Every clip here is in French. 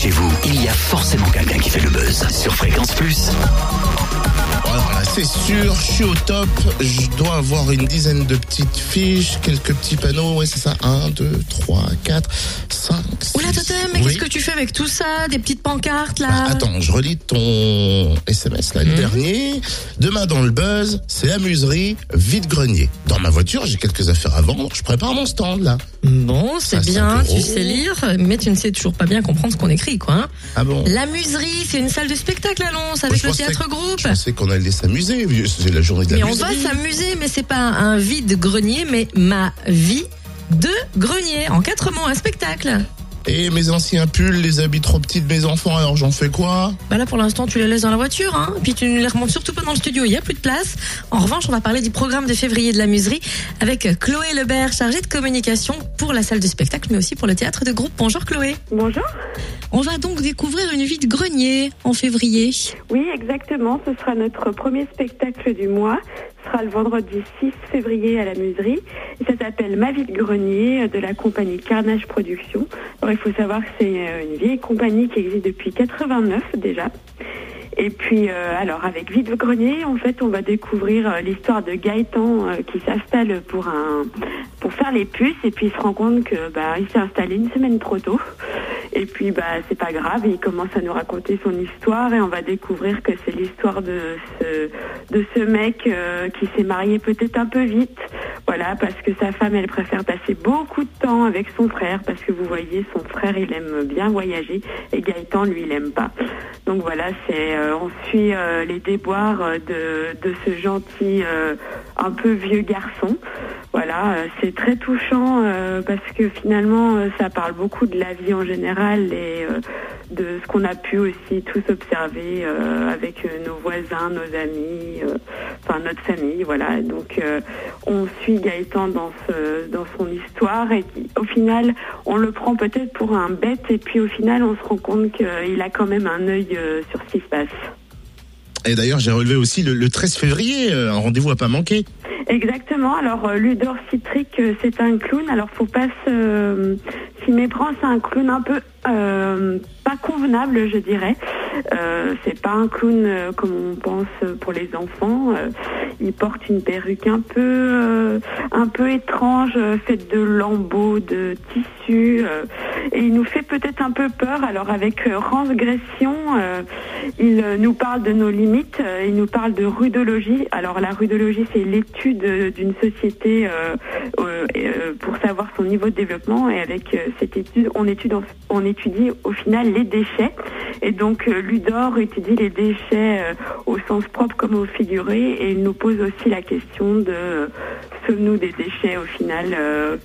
chez vous, il y a forcément quelqu'un qui fait le buzz. Sur Fréquence Plus. Voilà, c'est sûr, je suis au top. Je dois avoir une dizaine de petites fiches, quelques petits panneaux. Ouais, c'est ça. 1, 2, 3, 4, 5. Oula, Totem, mais qu'est-ce que tu fais avec tout ça? Des petites pancartes là? Bah, attends, je relis ton SMS là, le Mhm. dernier. Demain dans le buzz, c'est la muserie vide-grenier. Dans ma voiture, j'ai quelques affaires à vendre. Je prépare mon stand là. Bon, c'est Ah, bien, tu sais lire, mais tu ne sais toujours pas bien comprendre ce qu'on écrit, quoi. hein. Ah bon La muserie, c'est une salle de spectacle à Lons je avec le théâtre groupe. Je pensais qu'on allait s'amuser. C'est la journée de la Mais on muserie. va s'amuser, mais c'est pas un vide grenier, mais ma vie de grenier. En quatre mots, un spectacle. Et mes anciens pulls, les habits trop petits de mes enfants, alors j'en fais quoi Bah là, pour l'instant, tu les laisses dans la voiture, hein. Puis tu ne les remontes surtout pas dans le studio. Il y a plus de place. En revanche, on va parler du programme de février de la muserie avec Chloé Lebert, chargée de communication pour la salle de spectacle, mais aussi pour le théâtre de groupe. Bonjour Chloé. Bonjour. On va donc découvrir une vie de grenier en février. Oui, exactement. Ce sera notre premier spectacle du mois. Le vendredi 6 février à la Muserie. Ça s'appelle Ma vie de grenier de la compagnie Carnage Productions. Il faut savoir que c'est euh, une vieille compagnie qui existe depuis 89 déjà. Et puis, euh, alors, avec Vide Grenier, en fait, on va découvrir euh, l'histoire de Gaëtan euh, qui s'installe pour un, pour faire les puces, et puis il se rend compte que, bah, il s'est installé une semaine trop tôt. Et puis, bah, c'est pas grave, il commence à nous raconter son histoire, et on va découvrir que c'est l'histoire de ce, de ce mec euh, qui s'est marié peut-être un peu vite. Voilà, parce que sa femme, elle préfère passer beaucoup de temps avec son frère, parce que vous voyez, son frère, il aime bien voyager, et Gaëtan, lui, il aime pas. Donc voilà, c'est euh, on suit euh, les déboires euh, de, de ce gentil euh, un peu vieux garçon. Voilà, euh, c'est très touchant euh, parce que finalement euh, ça parle beaucoup de la vie en général et de ce qu'on a pu aussi tous observer avec nos voisins, nos amis, enfin notre famille. Voilà, donc on suit Gaëtan dans dans son histoire et au final on le prend peut-être pour un bête et puis au final on se rend compte qu'il a quand même un œil sur ce qui se passe. Et d'ailleurs, j'ai relevé aussi le, le 13 février, euh, un rendez-vous à pas manquer. Exactement. Alors euh, Ludor Citric, euh, c'est un clown. Alors faut pas se s'y méprendre. C'est un clown un peu euh, pas convenable, je dirais. Euh, c'est pas un clown euh, comme on pense pour les enfants. Euh, il porte une perruque un peu un peu étrange, faite de lambeaux de tissu, et il nous fait peut-être un peu peur. Alors avec Transgression, il nous parle de nos limites, il nous parle de rudologie. Alors la rudologie, c'est l'étude d'une société pour savoir son niveau de développement. Et avec cette étude, on étudie, on étudie au final les déchets. Et donc euh, Ludor étudie les déchets euh, au sens propre comme au figuré. Et il nous pose aussi la question de euh, sommes-nous des déchets au final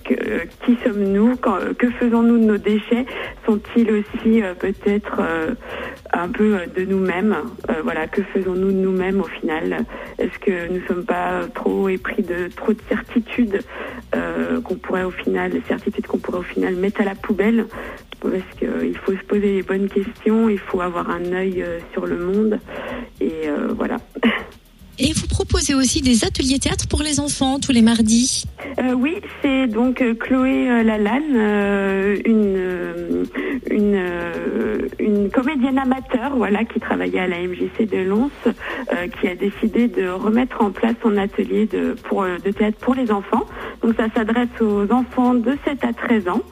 Qui sommes-nous Que faisons-nous de nos déchets? Sont-ils aussi peut-être un peu de nous-mêmes? Voilà, que faisons-nous de nous-mêmes au final? Est-ce que nous sommes pas trop épris de trop de certitudes euh, qu'on pourrait au final, les qu'on pourrait au final mettre à la poubelle parce qu'il faut se poser les bonnes questions, il faut avoir un œil euh, sur le monde et euh, voilà. Et vous proposez aussi des ateliers théâtre pour les enfants tous les mardis. Euh, oui, c'est donc euh, Chloé euh, Lalanne, euh, une, une, une comédienne amateur voilà, qui travaillait à la MJC de Lons, euh, qui a décidé de remettre en place son atelier de, pour, de théâtre pour les enfants. Donc ça s'adresse aux enfants de 7 à 13 ans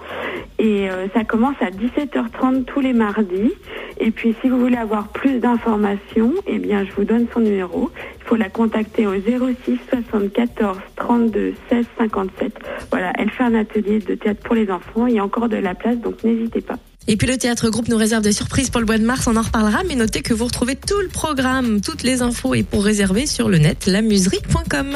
et euh, ça commence à 17h30 tous les mardis. Et puis si vous voulez avoir plus d'informations, eh bien je vous donne son numéro. Il faut la contacter au 06 74 32 16 57. Voilà, elle fait un atelier de théâtre pour les enfants. Il y a encore de la place, donc n'hésitez pas. Et puis le théâtre groupe nous réserve des surprises pour le mois de mars, on en reparlera, mais notez que vous retrouvez tout le programme, toutes les infos et pour réserver sur le net lamuserie.com.